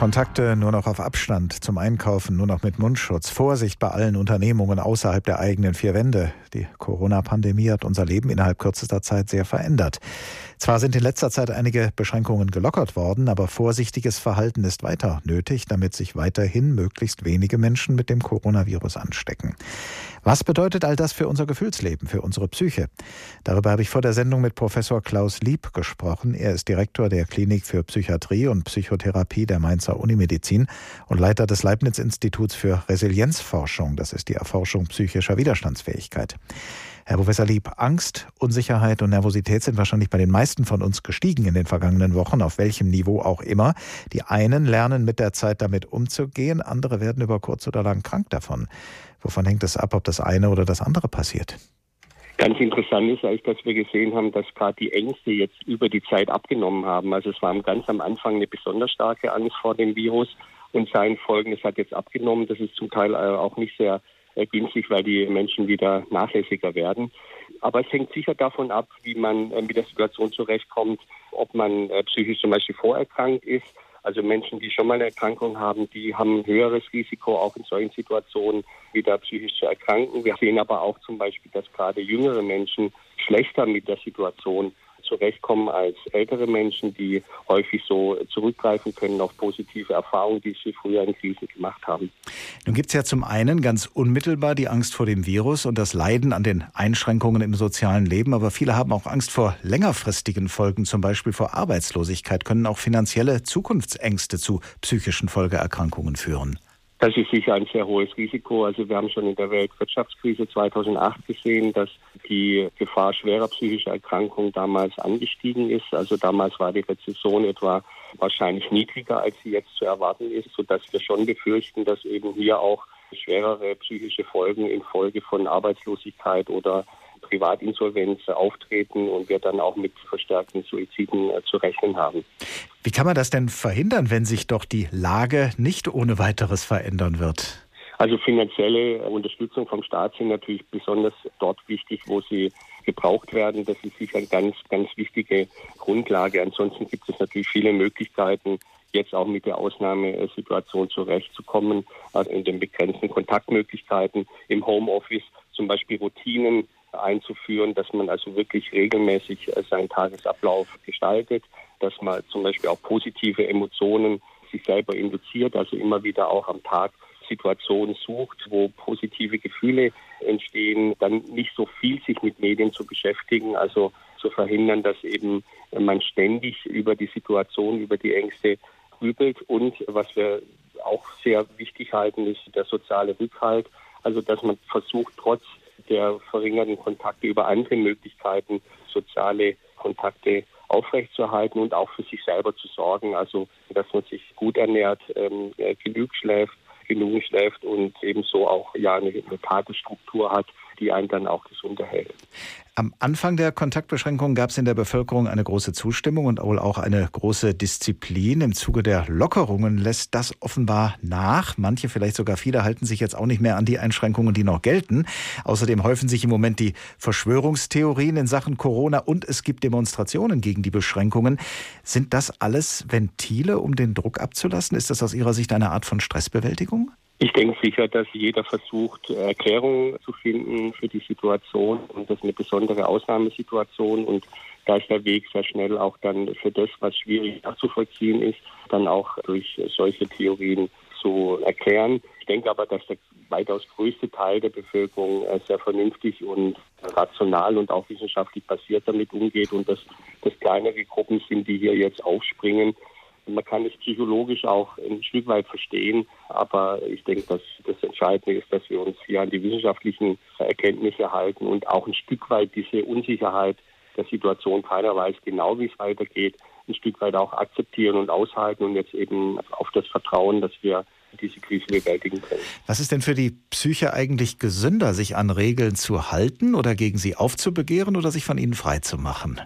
Kontakte nur noch auf Abstand, zum Einkaufen nur noch mit Mundschutz, Vorsicht bei allen Unternehmungen außerhalb der eigenen vier Wände. Die Corona-Pandemie hat unser Leben innerhalb kürzester Zeit sehr verändert. Zwar sind in letzter Zeit einige Beschränkungen gelockert worden, aber vorsichtiges Verhalten ist weiter nötig, damit sich weiterhin möglichst wenige Menschen mit dem Coronavirus anstecken. Was bedeutet all das für unser Gefühlsleben, für unsere Psyche? Darüber habe ich vor der Sendung mit Professor Klaus Lieb gesprochen. Er ist Direktor der Klinik für Psychiatrie und Psychotherapie der Mainzer Unimedizin und Leiter des Leibniz-Instituts für Resilienzforschung. Das ist die Erforschung psychischer Widerstandsfähigkeit. Herr Professor Lieb, Angst, Unsicherheit und Nervosität sind wahrscheinlich bei den meisten von uns gestiegen in den vergangenen Wochen, auf welchem Niveau auch immer. Die einen lernen mit der Zeit damit umzugehen, andere werden über kurz oder lang krank davon. Wovon hängt es ab, ob das eine oder das andere passiert? Ganz interessant ist eigentlich, dass wir gesehen haben, dass gerade die Ängste jetzt über die Zeit abgenommen haben. Also es war ganz am Anfang eine besonders starke Angst vor dem Virus und seinen Folgen. Es hat jetzt abgenommen. Das ist zum Teil äh, auch nicht sehr äh, günstig, weil die Menschen wieder nachlässiger werden. Aber es hängt sicher davon ab, wie man äh, mit der Situation zurechtkommt, ob man psychisch zum Beispiel vorerkrankt ist also Menschen, die schon mal eine Erkrankung haben, die haben ein höheres Risiko, auch in solchen Situationen wieder psychisch zu erkranken. Wir sehen aber auch zum Beispiel, dass gerade jüngere Menschen schlechter mit der Situation zurechtkommen als ältere Menschen, die häufig so zurückgreifen können auf positive Erfahrungen, die sie früher in Krisen gemacht haben. Nun gibt es ja zum einen ganz unmittelbar die Angst vor dem Virus und das Leiden an den Einschränkungen im sozialen Leben, aber viele haben auch Angst vor längerfristigen Folgen, zum Beispiel vor Arbeitslosigkeit, können auch finanzielle Zukunftsängste zu psychischen Folgeerkrankungen führen. Das ist sicher ein sehr hohes Risiko. Also wir haben schon in der Weltwirtschaftskrise 2008 gesehen, dass die Gefahr schwerer psychischer Erkrankungen damals angestiegen ist. Also damals war die Rezession etwa wahrscheinlich niedriger, als sie jetzt zu erwarten ist, sodass wir schon befürchten, dass eben hier auch schwerere psychische Folgen infolge von Arbeitslosigkeit oder Privatinsolvenz auftreten und wir dann auch mit verstärkten Suiziden äh, zu rechnen haben. Wie kann man das denn verhindern, wenn sich doch die Lage nicht ohne weiteres verändern wird? Also finanzielle Unterstützung vom Staat sind natürlich besonders dort wichtig, wo sie gebraucht werden. Das ist sicher eine ganz, ganz wichtige Grundlage. Ansonsten gibt es natürlich viele Möglichkeiten, jetzt auch mit der Ausnahmesituation zurechtzukommen, also in den begrenzten Kontaktmöglichkeiten im Homeoffice, zum Beispiel Routinen einzuführen, dass man also wirklich regelmäßig äh, seinen Tagesablauf gestaltet, dass man zum Beispiel auch positive Emotionen sich selber induziert, also immer wieder auch am Tag Situationen sucht, wo positive Gefühle entstehen, dann nicht so viel sich mit Medien zu beschäftigen, also zu verhindern, dass eben man ständig über die Situation, über die Ängste grübelt. Und was wir auch sehr wichtig halten, ist der soziale Rückhalt, also dass man versucht, trotz der verringerten Kontakte über andere Möglichkeiten, soziale Kontakte aufrechtzuerhalten und auch für sich selber zu sorgen. Also, dass man sich gut ernährt, ähm, äh, genug schläft, genug schläft und ebenso auch ja eine, eine Tagesstruktur hat, die einen dann auch gesund erhält. Am Anfang der Kontaktbeschränkungen gab es in der Bevölkerung eine große Zustimmung und wohl auch eine große Disziplin. Im Zuge der Lockerungen lässt das offenbar nach. Manche, vielleicht sogar viele, halten sich jetzt auch nicht mehr an die Einschränkungen, die noch gelten. Außerdem häufen sich im Moment die Verschwörungstheorien in Sachen Corona und es gibt Demonstrationen gegen die Beschränkungen. Sind das alles Ventile, um den Druck abzulassen? Ist das aus Ihrer Sicht eine Art von Stressbewältigung? Ich denke sicher, dass jeder versucht, Erklärungen zu finden für die Situation. Und das ist eine besondere Ausnahmesituation. Und da ist der Weg sehr schnell auch dann für das, was schwierig nachzuvollziehen ist, dann auch durch solche Theorien zu erklären. Ich denke aber, dass der weitaus größte Teil der Bevölkerung äh, sehr vernünftig und rational und auch wissenschaftlich basiert damit umgeht und dass das kleinere Gruppen sind, die hier jetzt aufspringen man kann es psychologisch auch ein Stück weit verstehen, aber ich denke, dass das Entscheidende ist, dass wir uns hier an die wissenschaftlichen Erkenntnisse halten und auch ein Stück weit diese Unsicherheit der Situation, keiner weiß genau, wie es weitergeht, ein Stück weit auch akzeptieren und aushalten und jetzt eben auf das Vertrauen, dass wir diese Krise bewältigen können. Was ist denn für die Psyche eigentlich gesünder, sich an Regeln zu halten oder gegen sie aufzubegehren oder sich von ihnen frei zu machen?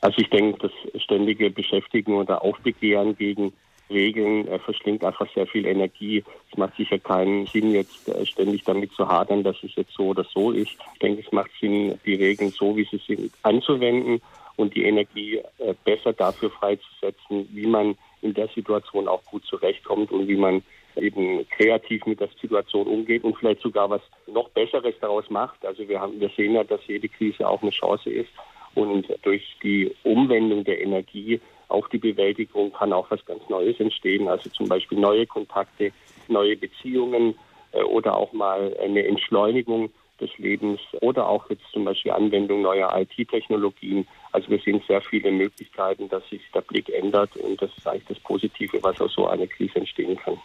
Also ich denke, das ständige Beschäftigen oder Aufbegehren gegen Regeln äh, verschlingt einfach sehr viel Energie. Es macht sicher keinen Sinn, jetzt äh, ständig damit zu hadern, dass es jetzt so oder so ist. Ich denke, es macht Sinn, die Regeln so, wie sie sind, anzuwenden und die Energie äh, besser dafür freizusetzen, wie man in der Situation auch gut zurechtkommt und wie man eben kreativ mit der Situation umgeht und vielleicht sogar was noch Besseres daraus macht. Also wir haben, wir sehen ja, dass jede Krise auch eine Chance ist und durch die Umwendung der Energie auf die Bewältigung kann auch was ganz Neues entstehen. Also zum Beispiel neue Kontakte, neue Beziehungen äh, oder auch mal eine Entschleunigung des Lebens oder auch jetzt zum Beispiel Anwendung neuer IT-Technologien. Also wir sehen sehr viele Möglichkeiten, dass sich der Blick ändert und das ist eigentlich das Positive, was aus so einer Krise entstehen kann.